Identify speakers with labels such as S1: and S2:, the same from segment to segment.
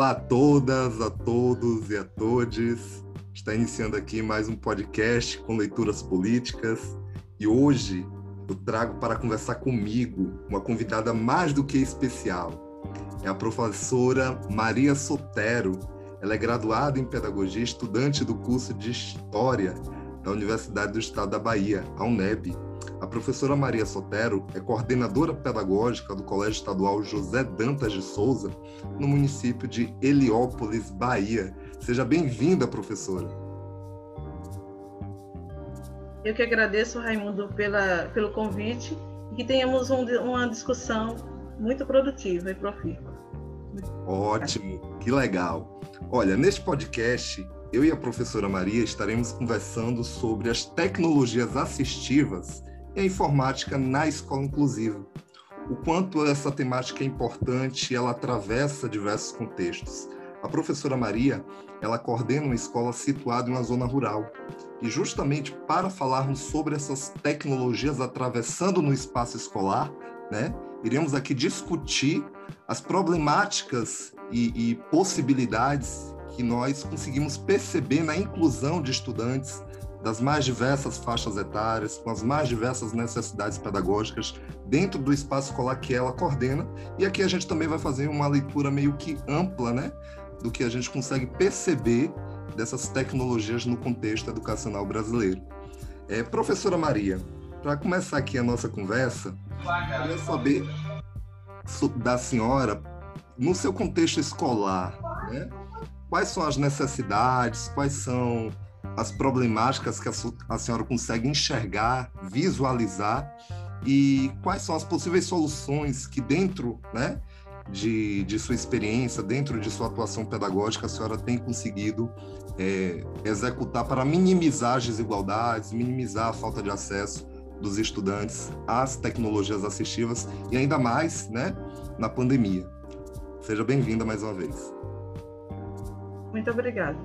S1: Olá a todas, a todos e a todes. Está iniciando aqui mais um podcast com leituras políticas e hoje eu trago para conversar comigo uma convidada mais do que especial. É a professora Maria Sotero. Ela é graduada em pedagogia, estudante do curso de História da Universidade do Estado da Bahia, a UNEB. A professora Maria Sotero é coordenadora pedagógica do Colégio Estadual José Dantas de Souza, no município de Heliópolis, Bahia. Seja bem-vinda, professora.
S2: Eu que agradeço, Raimundo, pela, pelo convite e que tenhamos um, uma discussão muito produtiva e profícua.
S1: Ótimo, que legal. Olha, neste podcast, eu e a professora Maria estaremos conversando sobre as tecnologias assistivas e a informática na escola inclusiva. O quanto essa temática é importante, ela atravessa diversos contextos. A professora Maria, ela coordena uma escola situada em uma zona rural. E justamente para falarmos sobre essas tecnologias atravessando no espaço escolar, né, iremos aqui discutir as problemáticas e, e possibilidades que nós conseguimos perceber na inclusão de estudantes das mais diversas faixas etárias, com as mais diversas necessidades pedagógicas dentro do espaço escolar que ela coordena. E aqui a gente também vai fazer uma leitura meio que ampla, né, do que a gente consegue perceber dessas tecnologias no contexto educacional brasileiro. É, professora Maria, para começar aqui a nossa conversa, eu queria saber da senhora, no seu contexto escolar, né, quais são as necessidades, quais são as problemáticas que a, a senhora consegue enxergar, visualizar e quais são as possíveis soluções que dentro, né, de, de sua experiência, dentro de sua atuação pedagógica, a senhora tem conseguido é, executar para minimizar as desigualdades, minimizar a falta de acesso dos estudantes às tecnologias assistivas e ainda mais, né, na pandemia. Seja bem-vinda mais uma vez.
S2: Muito obrigada.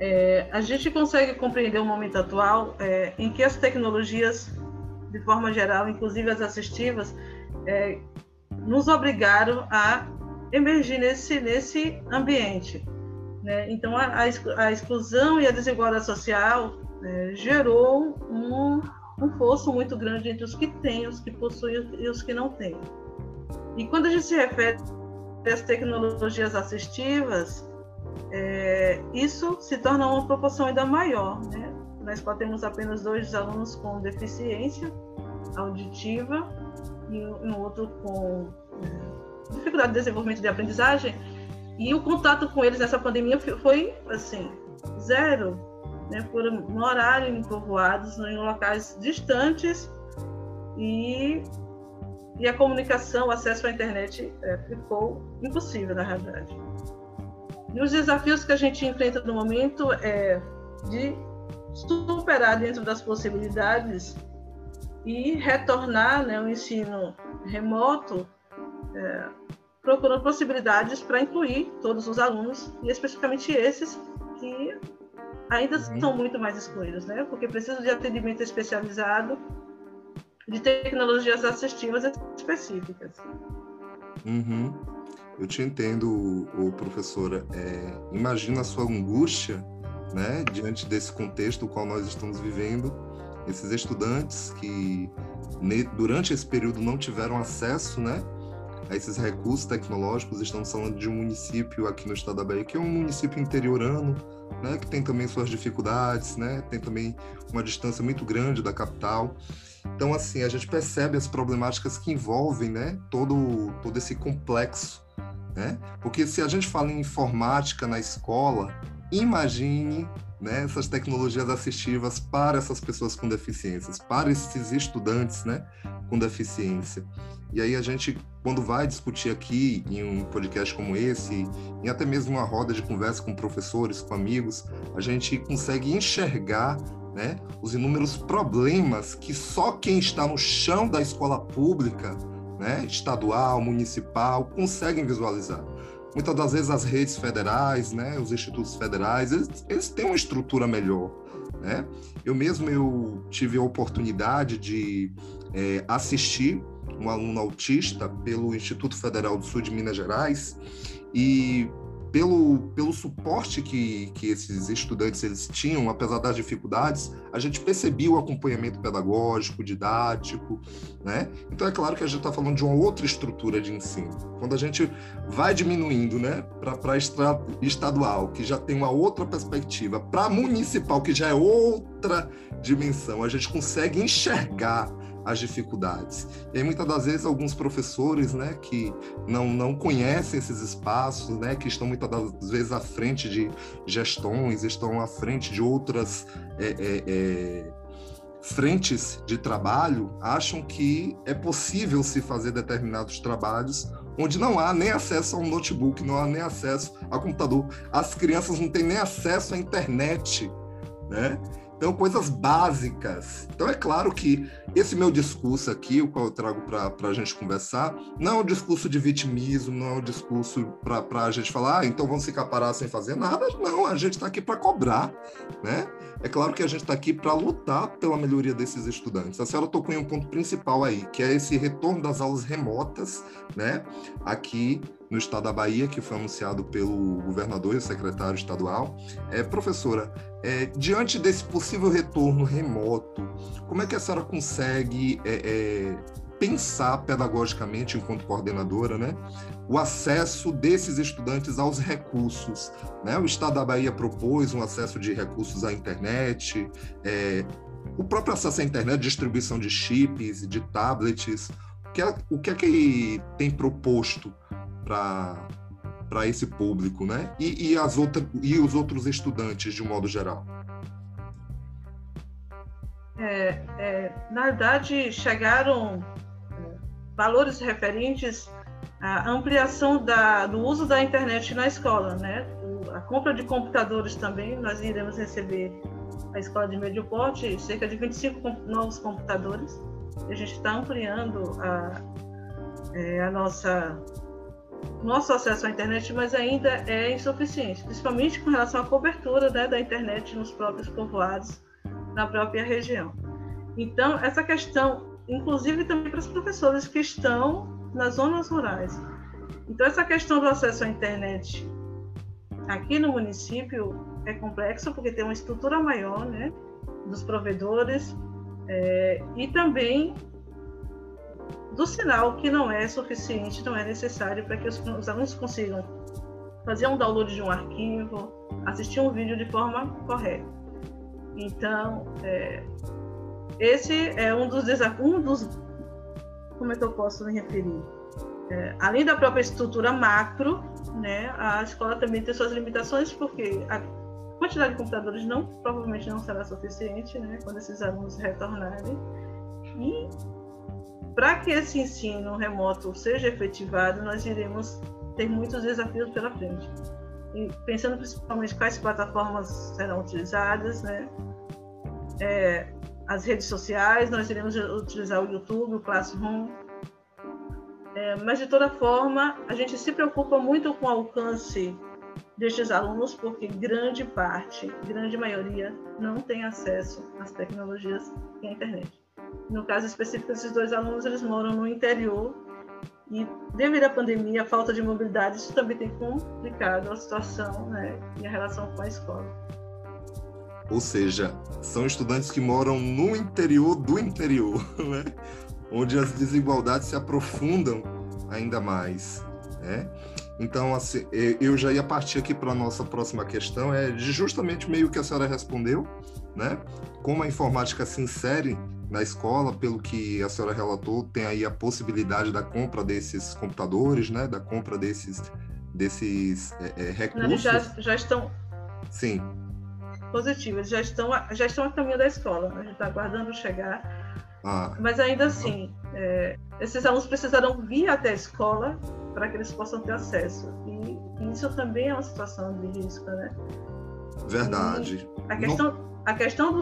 S2: É, a gente consegue compreender o momento atual é, em que as tecnologias, de forma geral, inclusive as assistivas, é, nos obrigaram a emergir nesse, nesse ambiente. Né? Então, a, a, exclusão e a desigualdade social é, gerou um, um fosso muito grande entre os que têm, os que possuem e os que não têm. E quando a gente se refere às tecnologias assistivas, é, isso se torna uma proporção ainda maior. Né? Na escola temos apenas dois alunos com deficiência auditiva e um outro com é, dificuldade de desenvolvimento de aprendizagem. E o contato com eles nessa pandemia foi assim zero, né? Por um horário em povoados, em locais distantes e e a comunicação, o acesso à internet é, ficou impossível na realidade. E os desafios que a gente enfrenta no momento é de superar dentro das possibilidades e retornar né, o ensino remoto, é, procurando possibilidades para incluir todos os alunos, e especificamente esses que ainda uhum. são muito mais excluídos, né? porque precisam de atendimento especializado, de tecnologias assistivas específicas.
S1: Uhum. Eu te entendo, o professora. É, imagina a sua angústia, né, diante desse contexto qual nós estamos vivendo. Esses estudantes que durante esse período não tiveram acesso, né, a esses recursos tecnológicos. Estamos falando de um município aqui no estado da Bahia que é um município interiorano, né, que tem também suas dificuldades, né, tem também uma distância muito grande da capital. Então, assim, a gente percebe as problemáticas que envolvem, né, todo todo esse complexo né? Porque se a gente fala em informática na escola, imagine né, essas tecnologias assistivas para essas pessoas com deficiências, para esses estudantes né, com deficiência. E aí a gente, quando vai discutir aqui em um podcast como esse, em até mesmo uma roda de conversa com professores, com amigos, a gente consegue enxergar né, os inúmeros problemas que só quem está no chão da escola pública né, estadual, municipal, conseguem visualizar. Muitas das vezes as redes federais, né, os institutos federais, eles, eles têm uma estrutura melhor. Né? Eu mesmo eu tive a oportunidade de é, assistir um aluno autista pelo Instituto Federal do Sul de Minas Gerais e pelo, pelo suporte que, que esses estudantes eles tinham, apesar das dificuldades, a gente percebia o acompanhamento pedagógico, didático, né? Então é claro que a gente está falando de uma outra estrutura de ensino. Quando a gente vai diminuindo, né, para estadual, que já tem uma outra perspectiva, para municipal, que já é outra dimensão, a gente consegue enxergar as dificuldades. E aí, muitas das vezes, alguns professores, né, que não, não conhecem esses espaços, né, que estão muitas das vezes à frente de gestões, estão à frente de outras é, é, é, frentes de trabalho, acham que é possível se fazer determinados trabalhos onde não há nem acesso a um notebook, não há nem acesso a computador. As crianças não têm nem acesso à internet, né? Então, coisas básicas. Então, é claro que esse meu discurso aqui, o qual eu trago para a gente conversar, não é um discurso de vitimismo, não é um discurso para a gente falar, ah, então vamos ficar parados sem fazer nada. Não, a gente está aqui para cobrar, né? É claro que a gente está aqui para lutar pela melhoria desses estudantes. A senhora tocou em um ponto principal aí, que é esse retorno das aulas remotas, né? Aqui no estado da Bahia, que foi anunciado pelo governador e secretário estadual. É, professora, é, diante desse possível retorno remoto, como é que a senhora consegue é, é, pensar pedagogicamente, enquanto coordenadora, né, o acesso desses estudantes aos recursos? Né? O estado da Bahia propôs um acesso de recursos à internet, é, o próprio acesso à internet, distribuição de chips, de tablets. O que é, o que, é que tem proposto para esse público, né? E, e, as outra, e os outros estudantes, de um modo geral?
S2: É, é, na verdade, chegaram é, valores referentes à ampliação da, do uso da internet na escola, né? A compra de computadores também, nós iremos receber a escola de médio porte, cerca de 25 novos computadores. A gente está ampliando a, é, a nossa nosso acesso à internet, mas ainda é insuficiente, principalmente com relação à cobertura né, da internet nos próprios povoados, na própria região. Então, essa questão, inclusive também para os professores que estão nas zonas rurais. Então, essa questão do acesso à internet aqui no município é complexa, porque tem uma estrutura maior né, dos provedores é, e também do sinal que não é suficiente, não é necessário para que os, os alunos consigam fazer um download de um arquivo, assistir um vídeo de forma correta. Então, é, esse é um dos desafios, um dos, como é que eu posso me referir? É, além da própria estrutura macro, né, a escola também tem suas limitações, porque a quantidade de computadores não provavelmente não será suficiente, né, quando esses alunos retornarem. E para que esse ensino remoto seja efetivado, nós iremos ter muitos desafios pela frente. E pensando principalmente quais plataformas serão utilizadas, né? É, as redes sociais, nós iremos utilizar o YouTube, o Classroom. É, mas, de toda forma, a gente se preocupa muito com o alcance destes alunos, porque grande parte, grande maioria, não tem acesso às tecnologias e à internet. No caso específico, esses dois alunos eles moram no interior e devido à pandemia, a falta de mobilidade, isso também tem complicado a situação né, e a relação com a escola.
S1: Ou seja, são estudantes que moram no interior do interior, né? onde as desigualdades se aprofundam ainda mais. Né? Então, assim, eu já ia partir aqui para a nossa próxima questão, é justamente meio que a senhora respondeu, né? Como a informática se insere na escola, pelo que a senhora relatou, tem aí a possibilidade da compra desses computadores, né? Da compra desses, desses é, é, recursos. Eles
S2: já, já estão.
S1: Sim.
S2: Positivos, já estão, já estão a caminho da escola. A gente está aguardando chegar. Ah. Mas ainda assim, é, esses alunos precisarão vir até a escola para que eles possam ter acesso. E isso também é uma situação de risco, né?
S1: Verdade.
S2: E a questão. Não a questão do,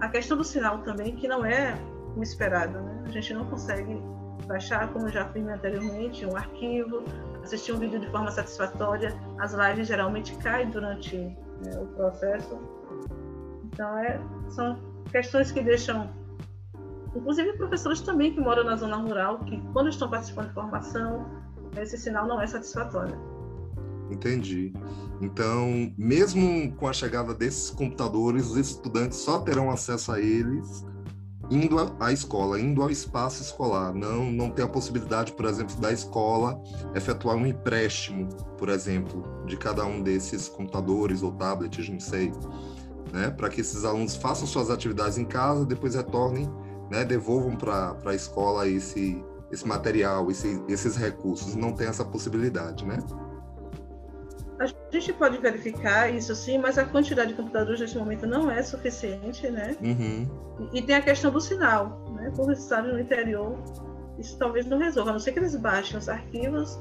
S2: a questão do sinal também, que não é o esperado, né? A gente não consegue baixar, como já fiz anteriormente, um arquivo, assistir um vídeo de forma satisfatória. As lives geralmente caem durante né, o processo. Então, é, são questões que deixam, inclusive professores também que moram na zona rural, que quando estão participando de formação, esse sinal não é satisfatório.
S1: Entendi. Então, mesmo com a chegada desses computadores, os estudantes só terão acesso a eles indo à escola, indo ao espaço escolar. Não, não tem a possibilidade, por exemplo, da escola efetuar um empréstimo, por exemplo, de cada um desses computadores ou tablets, não sei, né? Para que esses alunos façam suas atividades em casa, depois retornem, né? Devolvam para a escola esse, esse material, esse, esses recursos. Não tem essa possibilidade, né?
S2: A gente pode verificar isso sim, mas a quantidade de computadores neste momento não é suficiente, né?
S1: Uhum.
S2: E, e, tem a questão do sinal, né? Por estar no interior, isso talvez não resolva, a não ser que eles baixem os arquivos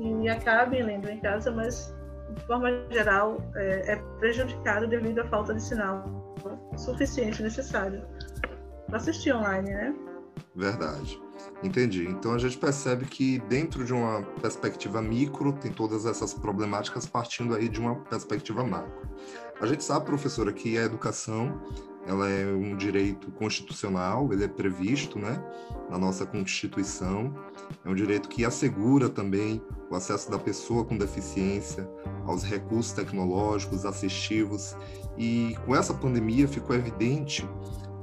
S2: e acabem lendo em casa, mas de forma geral é, é prejudicado devido à falta de sinal suficiente necessário para assistir online, né?
S1: Verdade. Entendi. Então a gente percebe que dentro de uma perspectiva micro tem todas essas problemáticas partindo aí de uma perspectiva macro. A gente sabe, professora, que a educação ela é um direito constitucional, ele é previsto, né, na nossa Constituição. É um direito que assegura também o acesso da pessoa com deficiência aos recursos tecnológicos, assistivos. E com essa pandemia ficou evidente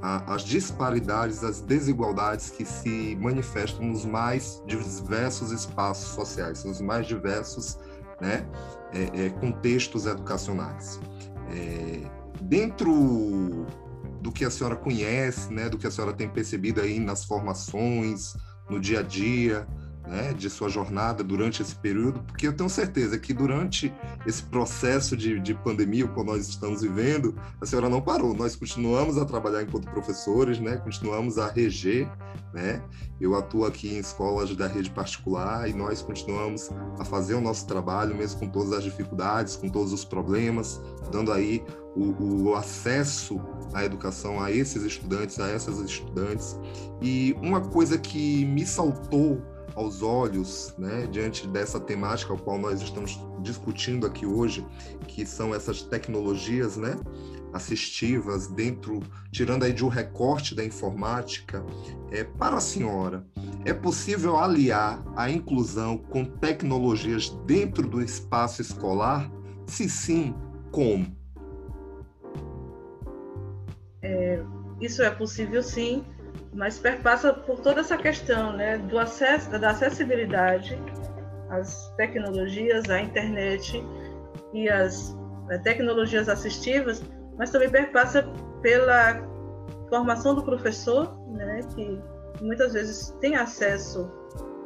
S1: as disparidades, as desigualdades que se manifestam nos mais diversos espaços sociais, nos mais diversos né, é, é, contextos educacionais. É, dentro do que a senhora conhece, né, do que a senhora tem percebido aí nas formações, no dia a dia, né, de sua jornada durante esse período, porque eu tenho certeza que durante esse processo de, de pandemia, qual nós estamos vivendo, a senhora não parou. Nós continuamos a trabalhar enquanto professores, né, continuamos a reger, né. Eu atuo aqui em escolas da rede particular e nós continuamos a fazer o nosso trabalho, mesmo com todas as dificuldades, com todos os problemas, dando aí o, o acesso à educação a esses estudantes, a essas estudantes. E uma coisa que me saltou aos olhos, né, diante dessa temática ao qual nós estamos discutindo aqui hoje, que são essas tecnologias, né, assistivas dentro, tirando aí de um recorte da informática, é para a senhora, é possível aliar a inclusão com tecnologias dentro do espaço escolar? Se sim, como?
S2: É, isso é possível sim mas perpassa por toda essa questão né, do acesso, da acessibilidade às tecnologias, à internet e às eh, tecnologias assistivas, mas também perpassa pela formação do professor, né, que muitas vezes tem acesso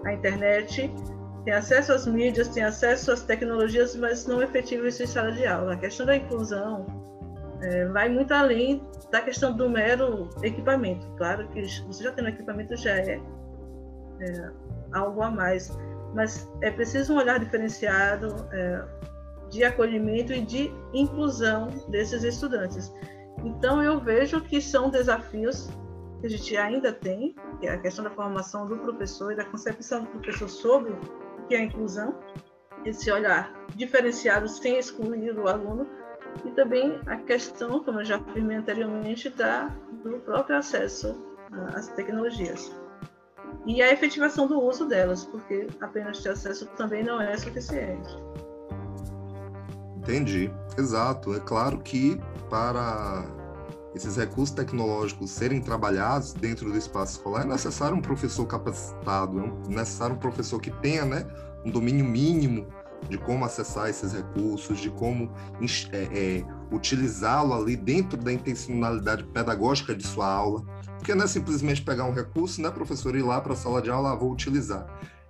S2: à internet, tem acesso às mídias, tem acesso às tecnologias, mas não efetiva isso em sala de aula. A questão da inclusão é, vai muito além da questão do mero equipamento. Claro que você já tem um equipamento já é, é algo a mais, mas é preciso um olhar diferenciado é, de acolhimento e de inclusão desses estudantes. Então eu vejo que são desafios que a gente ainda tem, que é a questão da formação do professor e da concepção do professor sobre o que é a inclusão, esse olhar diferenciado sem excluir o aluno, e também a questão, como eu já afirmei anteriormente, da, do próprio acesso às tecnologias. E a efetivação do uso delas, porque apenas ter acesso também não é suficiente.
S1: Entendi, exato. É claro que para esses recursos tecnológicos serem trabalhados dentro do espaço escolar, é necessário um professor capacitado, é necessário um professor que tenha né, um domínio mínimo de como acessar esses recursos, de como é, é, utilizá-lo ali dentro da intencionalidade pedagógica de sua aula. Porque não é simplesmente pegar um recurso, né, professor, ir lá para a sala de aula, ah, vou utilizar.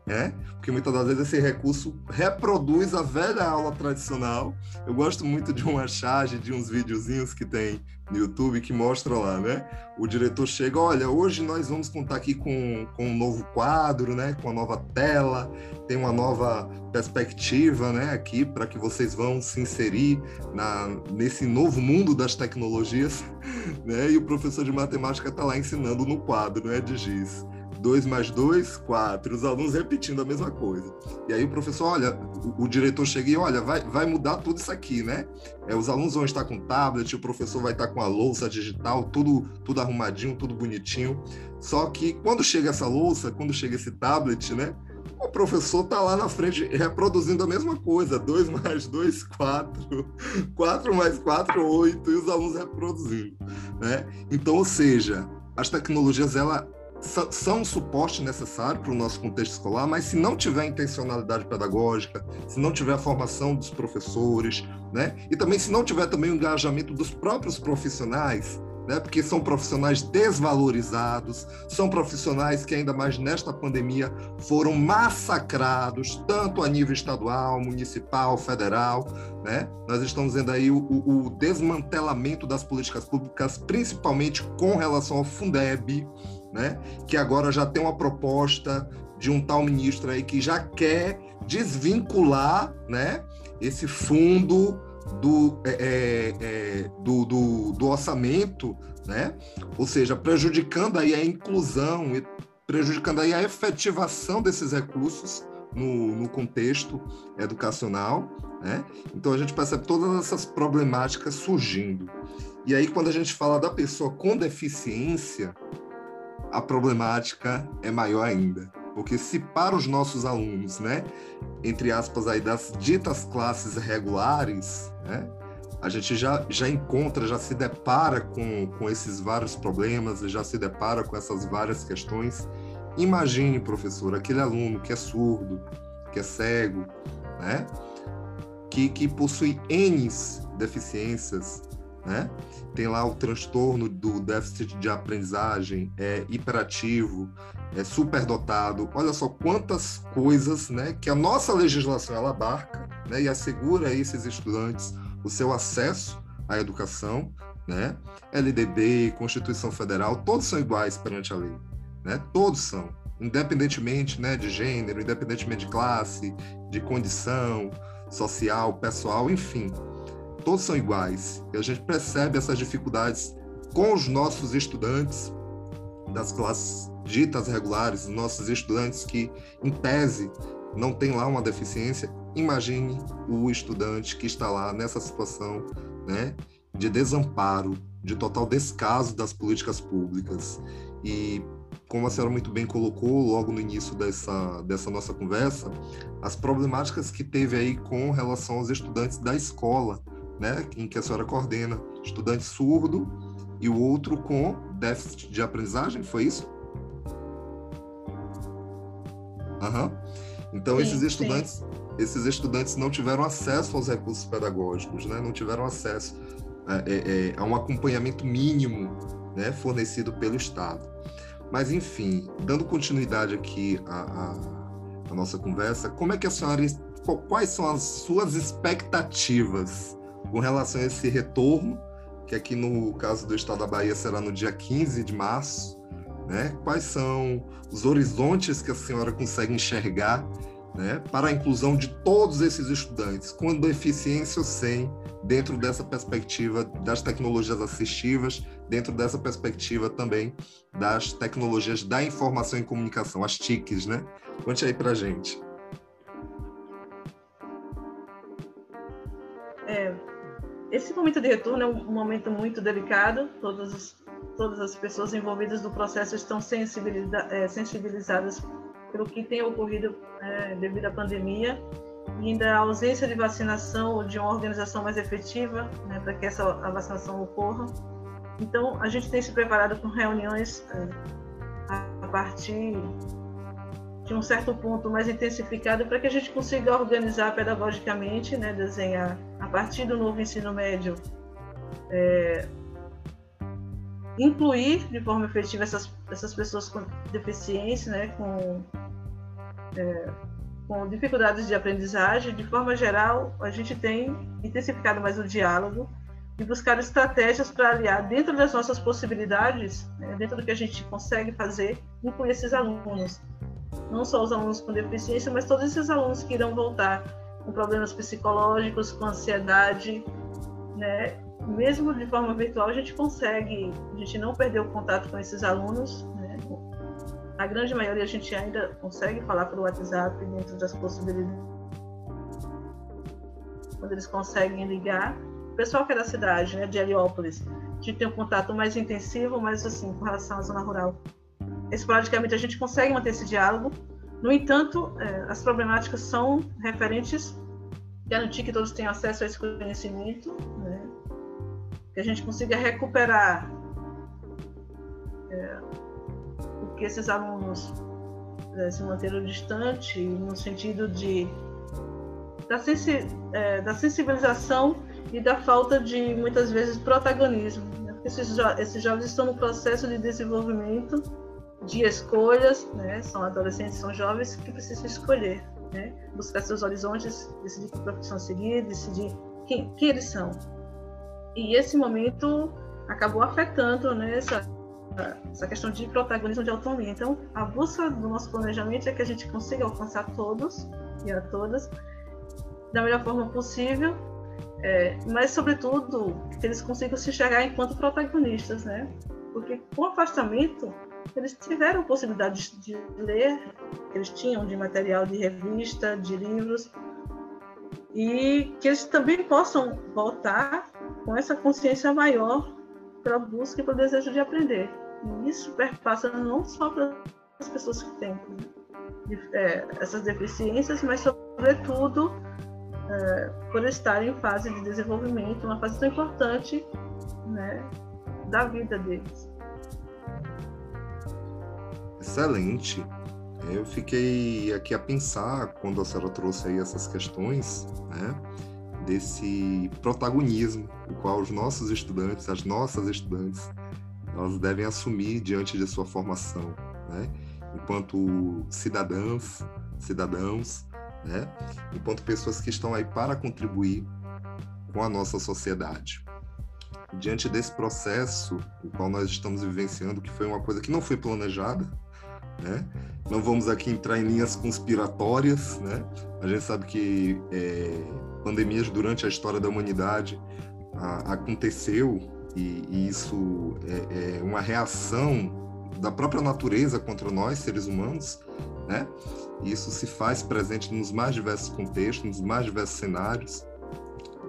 S1: É, porque muitas das vezes esse recurso reproduz a velha aula tradicional. Eu gosto muito de uma charge, de uns videozinhos que tem no YouTube que mostram lá, né? O diretor chega, olha, hoje nós vamos contar aqui com, com um novo quadro, né? Com uma nova tela, tem uma nova perspectiva, né? Aqui para que vocês vão se inserir na, nesse novo mundo das tecnologias, né? E o professor de matemática está lá ensinando no quadro, né? De giz. 2 mais 2, 4. Os alunos repetindo a mesma coisa. E aí o professor, olha, o, o, diretor chega e olha, vai, vai mudar tudo isso aqui, né? É, os alunos vão estar com tablet, o professor vai estar com a louça digital, tudo, tudo arrumadinho, tudo bonitinho. Só que quando chega essa louça, quando chega esse tablet, né? o professor está lá na frente reproduzindo a mesma coisa, 2 mais 2, 4, 4 mais 4, 8, e os alunos reproduzindo. Né? Então, ou seja, as tecnologias ela, são um suporte necessário para o nosso contexto escolar, mas se não tiver intencionalidade pedagógica, se não tiver a formação dos professores, né? e também se não tiver também o engajamento dos próprios profissionais, né? porque são profissionais desvalorizados, são profissionais que, ainda mais nesta pandemia, foram massacrados, tanto a nível estadual, municipal, federal. Né? Nós estamos vendo aí o, o desmantelamento das políticas públicas, principalmente com relação ao Fundeb, né? que agora já tem uma proposta de um tal ministro aí que já quer desvincular né, esse fundo do, é, é, é, do, do, do, orçamento, né? ou seja, prejudicando aí a inclusão e prejudicando aí a efetivação desses recursos no, no contexto educacional. Né? Então a gente percebe todas essas problemáticas surgindo. E aí, quando a gente fala da pessoa com deficiência, a problemática é maior ainda. Porque se para os nossos alunos, né, entre aspas aí das ditas classes regulares, né, a gente já, já encontra, já se depara com, com esses vários problemas, já se depara com essas várias questões. Imagine, professor, aquele aluno que é surdo, que é cego, né, que, que possui N deficiências, né? Tem lá o transtorno do déficit de aprendizagem, é hiperativo, é superdotado. Olha só quantas coisas, né, que a nossa legislação ela abarca, né, e assegura a esses estudantes o seu acesso à educação, né? LDB, Constituição Federal, todos são iguais perante a lei, né? Todos são, independentemente, né, de gênero, independentemente de classe, de condição social, pessoal, enfim todos são iguais. E a gente percebe essas dificuldades com os nossos estudantes das classes ditas regulares, nossos estudantes que, em tese, não tem lá uma deficiência. Imagine o estudante que está lá nessa situação né, de desamparo, de total descaso das políticas públicas. E, como a senhora muito bem colocou logo no início dessa, dessa nossa conversa, as problemáticas que teve aí com relação aos estudantes da escola, né, em que a senhora coordena, estudante surdo e o outro com déficit de aprendizagem, foi isso? Uhum. Então sim, esses estudantes, sim. esses estudantes não tiveram acesso aos recursos pedagógicos, né? Não tiveram acesso a, é, é, é, a um acompanhamento mínimo, né, fornecido pelo Estado. Mas enfim, dando continuidade aqui à, à, à nossa conversa, como é que a senhora, quais são as suas expectativas com relação a esse retorno, que aqui no caso do estado da Bahia será no dia 15 de março, né? Quais são os horizontes que a senhora consegue enxergar né, para a inclusão de todos esses estudantes, com deficiência ou sem, dentro dessa perspectiva das tecnologias assistivas, dentro dessa perspectiva também das tecnologias da informação e comunicação, as TICs, né? Conte aí para gente.
S2: É, esse momento de retorno é um momento muito delicado. Todas as, todas as pessoas envolvidas no processo estão sensibiliza, é, sensibilizadas pelo que tem ocorrido é, devido à pandemia e ainda a ausência de vacinação ou de uma organização mais efetiva né, para que essa a vacinação ocorra. Então, a gente tem se preparado com reuniões é, a partir de um certo ponto mais intensificado para que a gente consiga organizar pedagogicamente, né, desenhar a partir do novo ensino médio, é, incluir de forma efetiva essas, essas pessoas com deficiência, né, com, é, com dificuldades de aprendizagem. De forma geral, a gente tem intensificado mais o diálogo e buscar estratégias para aliar dentro das nossas possibilidades, né, dentro do que a gente consegue fazer, incluir esses alunos não só os alunos com deficiência, mas todos esses alunos que irão voltar com problemas psicológicos, com ansiedade, né? Mesmo de forma virtual, a gente consegue, a gente não perdeu o contato com esses alunos, né? A grande maioria a gente ainda consegue falar pelo WhatsApp dentro das possibilidades. Quando eles conseguem ligar. O pessoal que é da cidade, né, de Heliópolis, a gente tem um contato mais intensivo, mas assim, com relação à zona rural, esporadicamente a gente consegue manter esse diálogo, No entanto, é, as problemáticas são referentes garantir que todos tenham acesso a esse conhecimento, né? que a gente consiga recuperar é, o que esses alunos é, se manteram distantes, no sentido de da, sensi, é, da, sensibilização e da falta de muitas vezes protagonismo. Né? Esses, jo esses jovens estão no processo de desenvolvimento de escolhas, né? são adolescentes, são jovens que precisam escolher, né? buscar seus horizontes, decidir que profissão seguir, decidir quem, quem eles são. E esse momento acabou afetando né, essa, essa questão de protagonismo de autonomia. Então, a busca do nosso planejamento é que a gente consiga alcançar todos e a todas da melhor forma possível, é, mas, sobretudo, que eles consigam se enxergar enquanto protagonistas, né? Porque com afastamento, eles tiveram possibilidade de ler, eles tinham de material de revista, de livros, e que eles também possam voltar com essa consciência maior para a busca e para o desejo de aprender. E isso perpassa não só para as pessoas que têm é, essas deficiências, mas, sobretudo, é, por estar em fase de desenvolvimento, uma fase tão importante né, da vida deles.
S1: Excelente. Eu fiquei aqui a pensar quando a senhora trouxe aí essas questões, né, desse protagonismo, o qual os nossos estudantes, as nossas estudantes, elas devem assumir diante de sua formação, né, enquanto cidadãs, cidadãos, né, enquanto pessoas que estão aí para contribuir com a nossa sociedade. Diante desse processo, o qual nós estamos vivenciando, que foi uma coisa que não foi planejada, né? Não vamos aqui entrar em linhas conspiratórias, né? A gente sabe que é, pandemias durante a história da humanidade a, aconteceu e, e isso é, é, uma reação da própria natureza contra nós, seres humanos, né? Isso se faz presente nos mais diversos contextos, nos mais diversos cenários.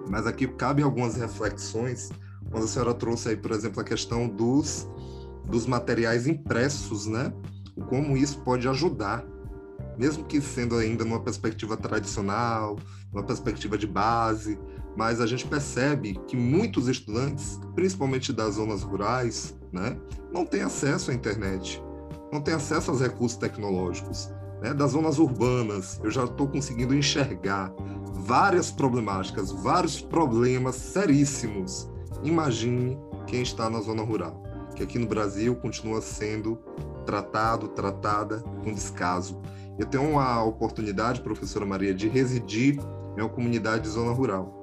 S1: Mas aqui cabe algumas reflexões quando a senhora trouxe aí, por exemplo, a questão dos, dos materiais impressos, né? Como isso pode ajudar, mesmo que sendo ainda numa perspectiva tradicional, uma perspectiva de base, mas a gente percebe que muitos estudantes, principalmente das zonas rurais, né, não têm acesso à internet, não têm acesso aos recursos tecnológicos. Né? Das zonas urbanas, eu já estou conseguindo enxergar várias problemáticas, vários problemas seríssimos. Imagine quem está na zona rural, que aqui no Brasil continua sendo tratado, tratada com descaso. Eu tenho uma oportunidade, professora Maria, de residir em uma comunidade de zona rural.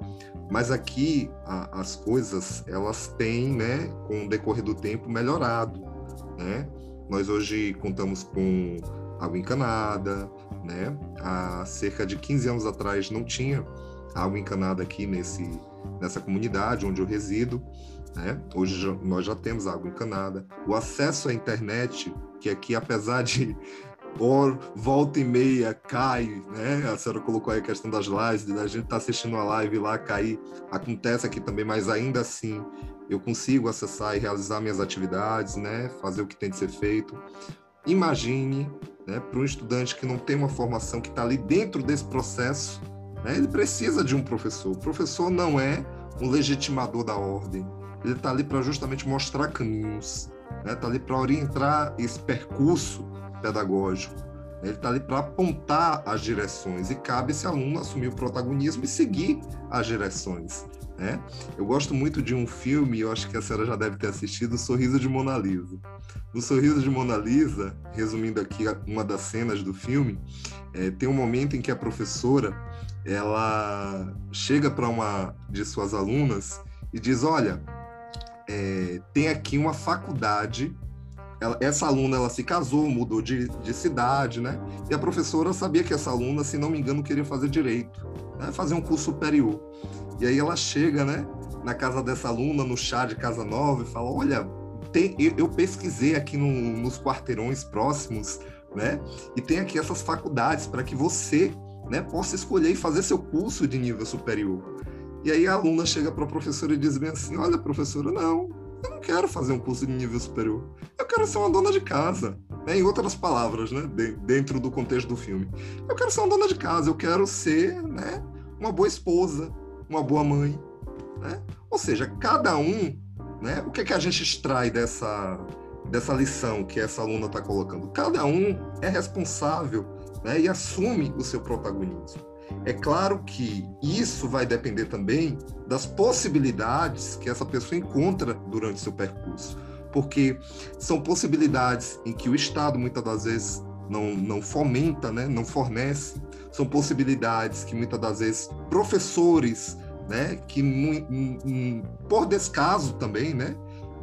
S1: Mas aqui a, as coisas elas têm, né, com o decorrer do tempo, melhorado, né? Nós hoje contamos com água encanada, né? Há cerca de 15 anos atrás não tinha água encanada aqui nesse nessa comunidade onde eu resido. Né? Hoje já, nós já temos água encanada. O acesso à internet, que aqui, apesar de or, volta e meia cai, né? A senhora colocou aí a questão das lives, da gente estar tá assistindo a live lá cair, acontece aqui também, mas ainda assim eu consigo acessar e realizar minhas atividades, né? Fazer o que tem de ser feito. Imagine, né, para um estudante que não tem uma formação que está ali dentro desse processo, né, ele precisa de um professor. O professor não é um legitimador da ordem, ele está ali para justamente mostrar caminhos, está né? Tá ali para orientar esse percurso pedagógico. Ele está ali para apontar as direções e cabe esse aluno assumir o protagonismo e seguir as direções. Né? Eu gosto muito de um filme, eu acho que a senhora já deve ter assistido, O Sorriso de Mona Lisa. No Sorriso de Mona Lisa, resumindo aqui uma das cenas do filme, é, tem um momento em que a professora ela chega para uma de suas alunas e diz: Olha, é, tem aqui uma faculdade. Ela, essa aluna ela se casou, mudou de, de, cidade, né? E a professora sabia que essa aluna, se não me engano, queria fazer direito, né? fazer um curso superior. E aí ela chega, né, na casa dessa aluna, no chá de Casa Nova, e fala: Olha, tem, eu, eu pesquisei aqui no, nos quarteirões próximos, né? E tem aqui essas faculdades para que você né, possa escolher e fazer seu curso de nível superior. E aí a aluna chega para a professora e diz bem assim: Olha, professora, não, eu não quero fazer um curso de nível superior. Eu quero ser uma dona de casa. né, em outras palavras, né, de, dentro do contexto do filme. Eu quero ser uma dona de casa, eu quero ser né, uma boa esposa, uma boa mãe. Né? Ou seja, cada um, né, o que, é que a gente extrai dessa, dessa lição que essa aluna está colocando? Cada um é responsável né, e assume o seu protagonismo. É claro que isso vai depender também das possibilidades que essa pessoa encontra durante seu percurso, porque são possibilidades em que o Estado muitas das vezes não, não fomenta, né, não fornece, são possibilidades que muitas das vezes professores, né, que por descaso também, né,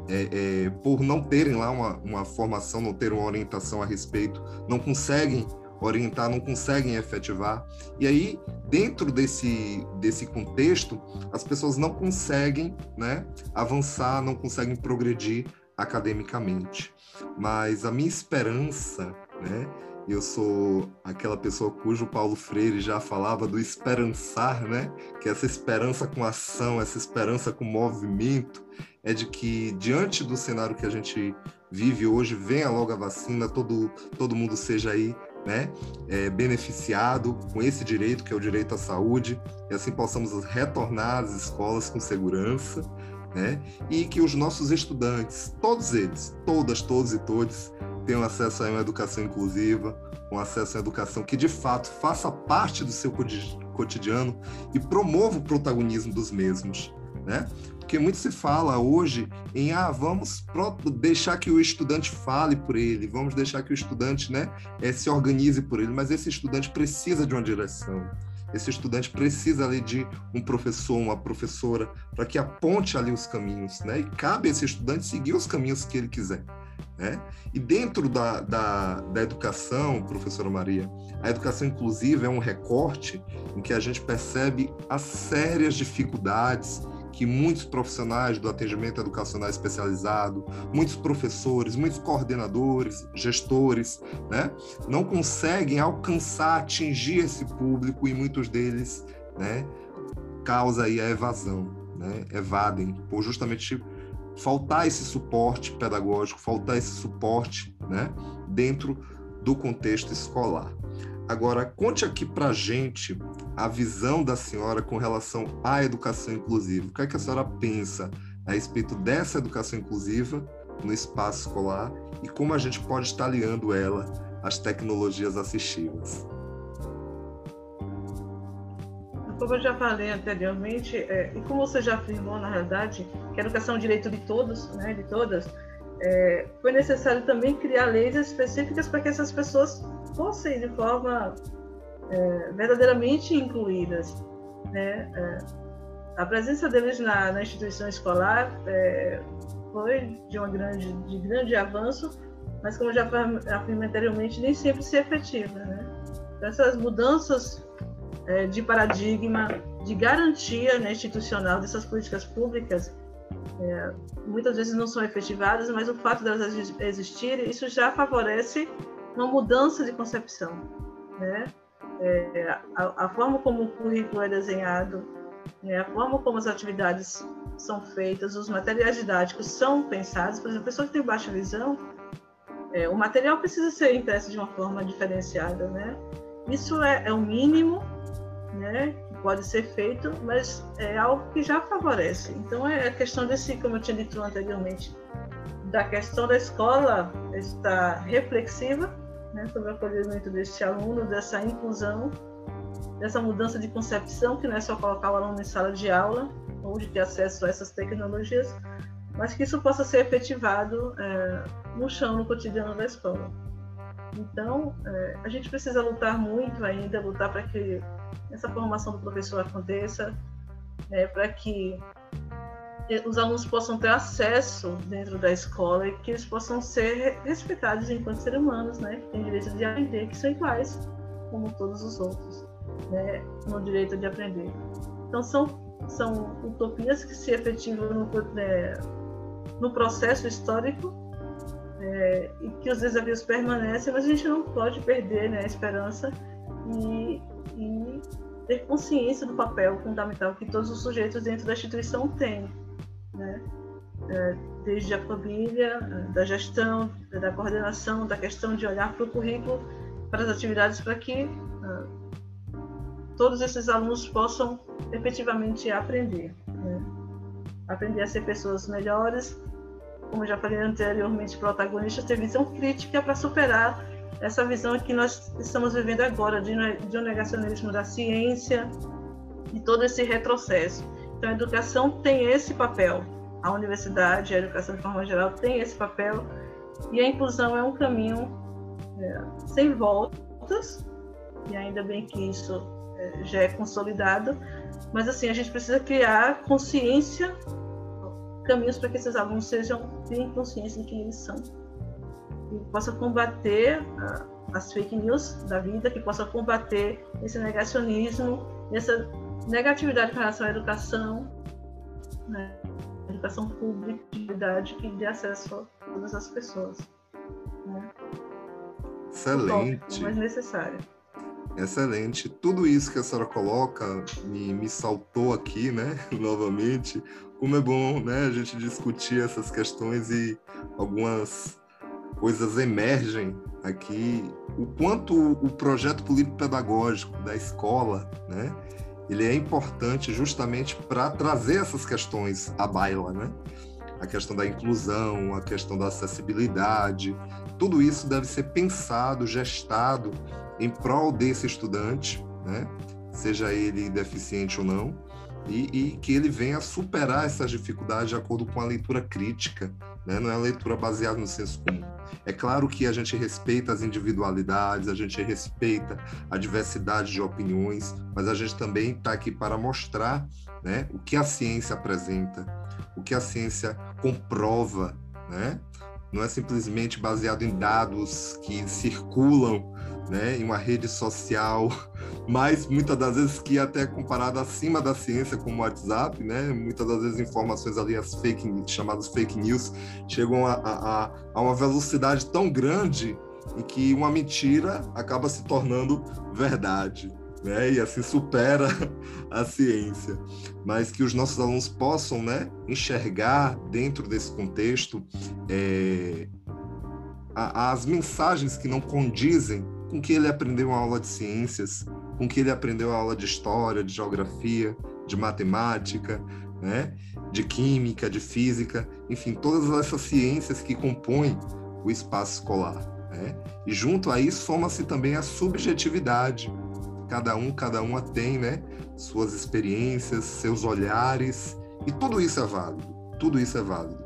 S1: é, é, por não terem lá uma, uma formação, não ter uma orientação a respeito, não conseguem orientar, não conseguem efetivar. E aí, dentro desse, desse contexto, as pessoas não conseguem né, avançar, não conseguem progredir academicamente. Mas a minha esperança, né, eu sou aquela pessoa cujo Paulo Freire já falava do esperançar, né? Que essa esperança com ação, essa esperança com movimento, é de que diante do cenário que a gente vive hoje, venha logo a vacina, todo, todo mundo seja aí né, é, beneficiado com esse direito, que é o direito à saúde, e assim possamos retornar às escolas com segurança, né, e que os nossos estudantes, todos eles, todas, todos e todos, tenham acesso a uma educação inclusiva, um acesso à educação que de fato faça parte do seu cotidiano e promova o protagonismo dos mesmos, né? Porque muito se fala hoje em ah, vamos deixar que o estudante fale por ele, vamos deixar que o estudante né, é, se organize por ele, mas esse estudante precisa de uma direção. Esse estudante precisa ali de um professor, uma professora, para que aponte ali os caminhos, né? E cabe a esse estudante seguir os caminhos que ele quiser. Né? E dentro da, da, da, educação, professora Maria, a educação inclusiva é um recorte em que a gente percebe as sérias dificuldades que muitos profissionais do atendimento educacional especializado, muitos professores, muitos coordenadores, gestores, né, não conseguem alcançar, atingir esse público e muitos deles, né, causa aí a evasão, né, evadem por justamente faltar esse suporte pedagógico, faltar esse suporte, né, dentro do contexto escolar. Agora, conte aqui para gente a visão da senhora com relação à educação inclusiva. O que é que a senhora pensa a respeito dessa educação inclusiva no espaço escolar e como a gente pode estar aliando ela às tecnologias assistivas?
S2: Como eu já falei anteriormente, é, e como você já afirmou, na realidade, que a educação é um direito de todos, né, de todas, é, foi necessário também criar leis específicas para que essas pessoas fossem de forma é, verdadeiramente incluídas. Né? É, a presença deles na, na instituição escolar é, foi de, uma grande, de grande avanço, mas como já afirmei anteriormente, nem sempre se efetiva. Né? Então, essas mudanças é, de paradigma, de garantia né, institucional dessas políticas públicas, é, muitas vezes não são efetivadas, mas o fato delas existirem, isso já favorece uma mudança de concepção. Né? É, a, a, forma como o currículo é desenhado, né? a forma como as atividades são feitas, os materiais didáticos são pensados. Por exemplo, a pessoa que tem baixa visão, é, o material precisa ser impresso de uma forma diferenciada. Né? Isso é, é o mínimo né, pode ser feito, mas é algo que já favorece. Então é a questão desse, como eu tinha dito anteriormente, da questão da escola estar reflexiva né, sobre o acolhimento deste aluno, dessa inclusão, dessa mudança de concepção, que não é só colocar o aluno em sala de aula ou de ter acesso a essas tecnologias, mas que isso possa ser efetivado é, no chão, no cotidiano da escola. Então, é, a gente precisa lutar muito ainda, lutar para que essa formação do professor aconteça, né, para que os alunos possam ter acesso dentro da escola e que eles possam ser respeitados enquanto seres humanos, né, que têm direito de aprender, que são iguais como todos os outros, né, no direito de aprender. Então são são utopias que se efetivam no, né, no processo histórico é, e que os desafios permanecem, mas a gente não pode perder né, a esperança e ter consciência do papel fundamental que todos os sujeitos dentro da instituição têm. Né? é, desde a família, da gestão, da coordenação, da questão de olhar para o currículo, para as atividades, para que uh, todos esses alunos possam efetivamente aprender. Né? Aprender a ser pessoas melhores, como já falei anteriormente, protagonistas, ter visão crítica para superar essa visão que nós estamos vivendo agora, de, de um negacionismo da ciência e todo esse retrocesso. Então, a educação tem esse papel, a universidade, a educação de forma geral tem esse papel, e a inclusão é um caminho é, sem voltas, e ainda bem que isso é, já é consolidado, mas assim, a gente precisa criar consciência, caminhos para que esses alunos sejam, tenham consciência de quem eles são que possa combater uh, as fake news da vida, que possa combater esse negacionismo, essa negatividade com relação à educação, né? educação pública, de verdade, que dê acesso a todas as pessoas. Né?
S1: Excelente.
S2: Mas necessário.
S1: Excelente. Tudo isso que a senhora coloca me, me saltou aqui, né? Novamente. Como é bom, né? A gente discutir essas questões e algumas coisas emergem aqui, o quanto o projeto político-pedagógico da escola, né, ele é importante justamente para trazer essas questões à baila, né? A questão da inclusão, a questão da acessibilidade, tudo isso deve ser pensado, gestado em prol desse estudante, né? Seja ele deficiente ou não, e, e, que ele venha superar essas dificuldades de acordo com a leitura crítica, né? não é leitura baseada no senso comum. É claro que a gente respeita as individualidades, a gente respeita a diversidade de opiniões, mas a gente também está aqui para mostrar né, o que a ciência apresenta, o que a ciência comprova, né? não é simplesmente baseado em dados que circulam né, em uma rede social, mas muitas das vezes que é até comparado acima da ciência, como o WhatsApp, né, muitas das vezes informações ali, as fake chamadas fake news, chegam a, a, a uma velocidade tão grande em que uma mentira acaba se tornando verdade. Né, e assim supera a ciência, mas que os nossos alunos possam né, enxergar dentro desse contexto é, as mensagens que não condizem com que ele aprendeu a aula de ciências, com que ele aprendeu a aula de história, de geografia, de matemática, né? de química, de física, enfim, todas essas ciências que compõem o espaço escolar. Né? E junto a isso soma-se também a subjetividade. Cada um, cada uma tem né, suas experiências, seus olhares, e tudo isso é válido, tudo isso é válido.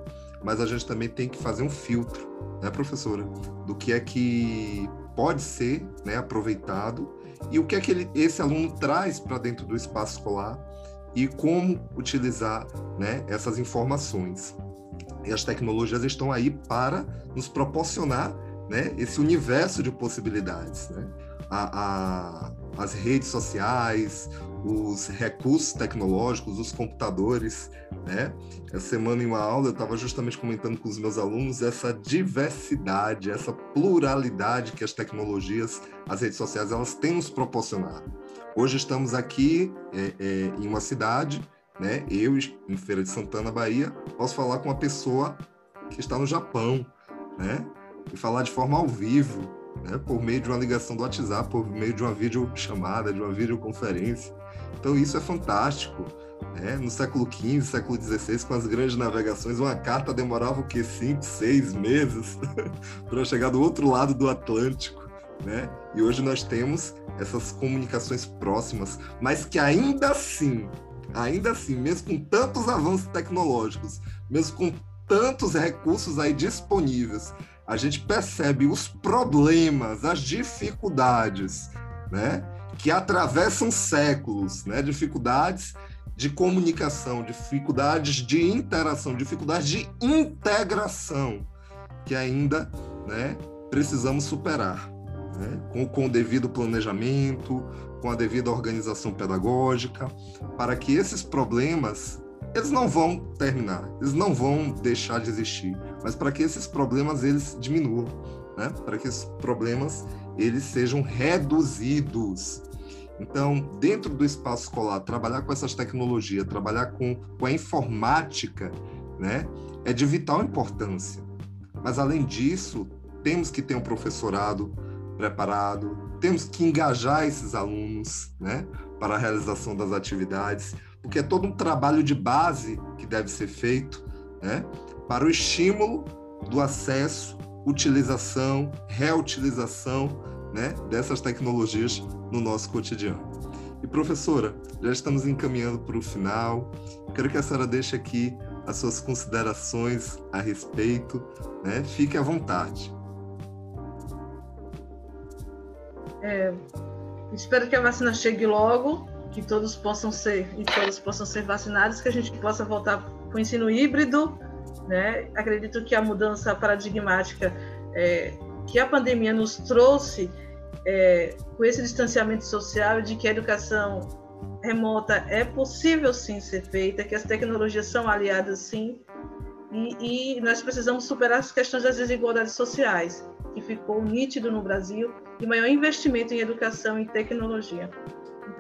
S1: Mas a gente também tem que fazer um filtro, né, professora, do que é que pode ser né, aproveitado e o que é que ele, esse aluno traz para dentro do espaço escolar e como utilizar né, essas informações. E as tecnologias estão aí para nos proporcionar né, esse universo de possibilidades. Né? A, a, as redes sociais, os recursos tecnológicos, os computadores, né? Essa semana em uma aula eu estava justamente comentando com os meus alunos essa diversidade, essa pluralidade que as tecnologias, as redes sociais, elas têm nos proporcionado. Hoje estamos aqui é, é, em uma cidade, né? Eu em Feira de Santana, Bahia, posso falar com uma pessoa que está no Japão, né? E falar de forma ao vivo, né? Por meio de uma ligação do WhatsApp, por meio de uma videochamada, de uma videoconferência. Então isso é fantástico. Né? No século XV, século XVI, com as grandes navegações, uma carta demorava o quê? Cinco, seis meses para chegar do outro lado do Atlântico. Né? E hoje nós temos essas comunicações próximas, mas que ainda assim, ainda assim, mesmo com tantos avanços tecnológicos, mesmo com tantos recursos aí disponíveis, a gente percebe os problemas, as dificuldades, né? que atravessam séculos, né? dificuldades de comunicação, dificuldades de interação, dificuldades de integração, que ainda né, precisamos superar. Né? Com, com o devido planejamento, com a devida organização pedagógica, para que esses problemas eles não vão terminar, eles não vão deixar de existir, mas para que esses problemas eles diminuam, né? para que esses problemas eles sejam reduzidos. Então, dentro do espaço escolar, trabalhar com essas tecnologias, trabalhar com, com a informática, né? é de vital importância. Mas, além disso, temos que ter um professorado preparado, temos que engajar esses alunos né, para a realização das atividades, porque é todo um trabalho de base que deve ser feito né, para o estímulo do acesso, utilização, reutilização né, dessas tecnologias no nosso cotidiano. E professora, já estamos encaminhando para o final. Quero que a senhora deixe aqui as suas considerações a respeito, né? Fique à vontade.
S2: É, espero que a vacina chegue logo, que todos possam ser e todos possam ser vacinados, que a gente possa voltar para o ensino híbrido. Né? Acredito que a mudança paradigmática é, que a pandemia nos trouxe é, com esse distanciamento social de que a educação remota é possível sim ser feita, que as tecnologias são aliadas sim, e, e, nós precisamos superar as questões das desigualdades sociais, que ficou nítido no Brasil, e maior investimento em educação e tecnologia.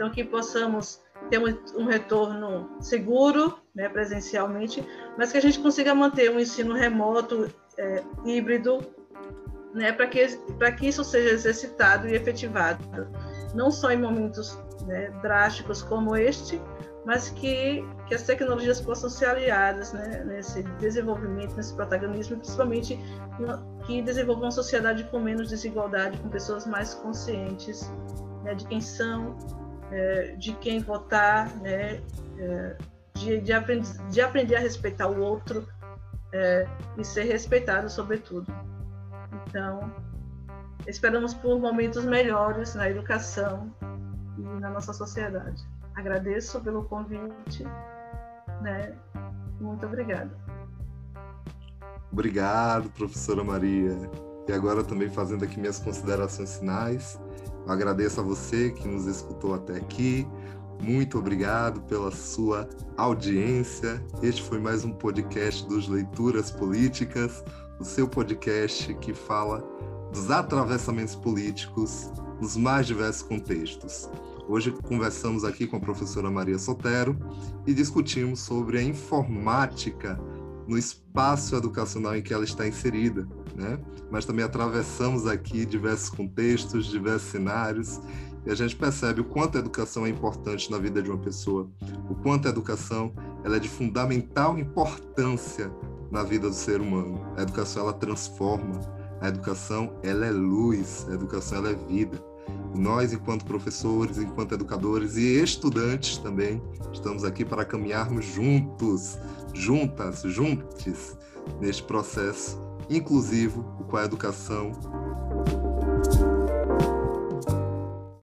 S2: Então, que possamos ter um, retorno seguro, né, presencialmente, mas que a gente consiga manter um ensino remoto, é, híbrido, né, para que, que isso seja exercitado e efetivado, não só em momentos né, drásticos como este, mas que, que as tecnologias possam ser aliadas né, nesse desenvolvimento, nesse protagonismo, principalmente que desenvolvam uma sociedade com menos desigualdade, com pessoas mais conscientes né, de quem são, é, de quem votar, né, é, de, de, aprend de, aprender a respeitar o outro é, e ser respeitado, sobretudo. Então, esperamos por momentos melhores na educação e na nossa sociedade. Agradeço pelo convite, né? Muito obrigada.
S1: Obrigado, professora Maria. E agora também fazendo aqui minhas considerações finais. Eu agradeço a você que nos escutou até aqui. Muito obrigado pela sua audiência. Este foi mais um podcast dos Leituras Políticas, o seu podcast que fala dos atravessamentos políticos nos mais diversos contextos. Hoje conversamos aqui com a professora Maria Sotero e discutimos sobre a informática no espaço educacional em que ela está inserida, né? Mas também atravessamos aqui diversos contextos, diversos cenários e a gente percebe o quanto a educação é importante na vida de uma pessoa, o quanto a educação ela é de fundamental importância na vida do ser humano. A educação ela transforma, a educação ela é luz, a educação ela é vida. Nós, enquanto professores, enquanto educadores e estudantes também, estamos aqui para caminharmos juntos, juntas, juntos, neste processo inclusivo com a educação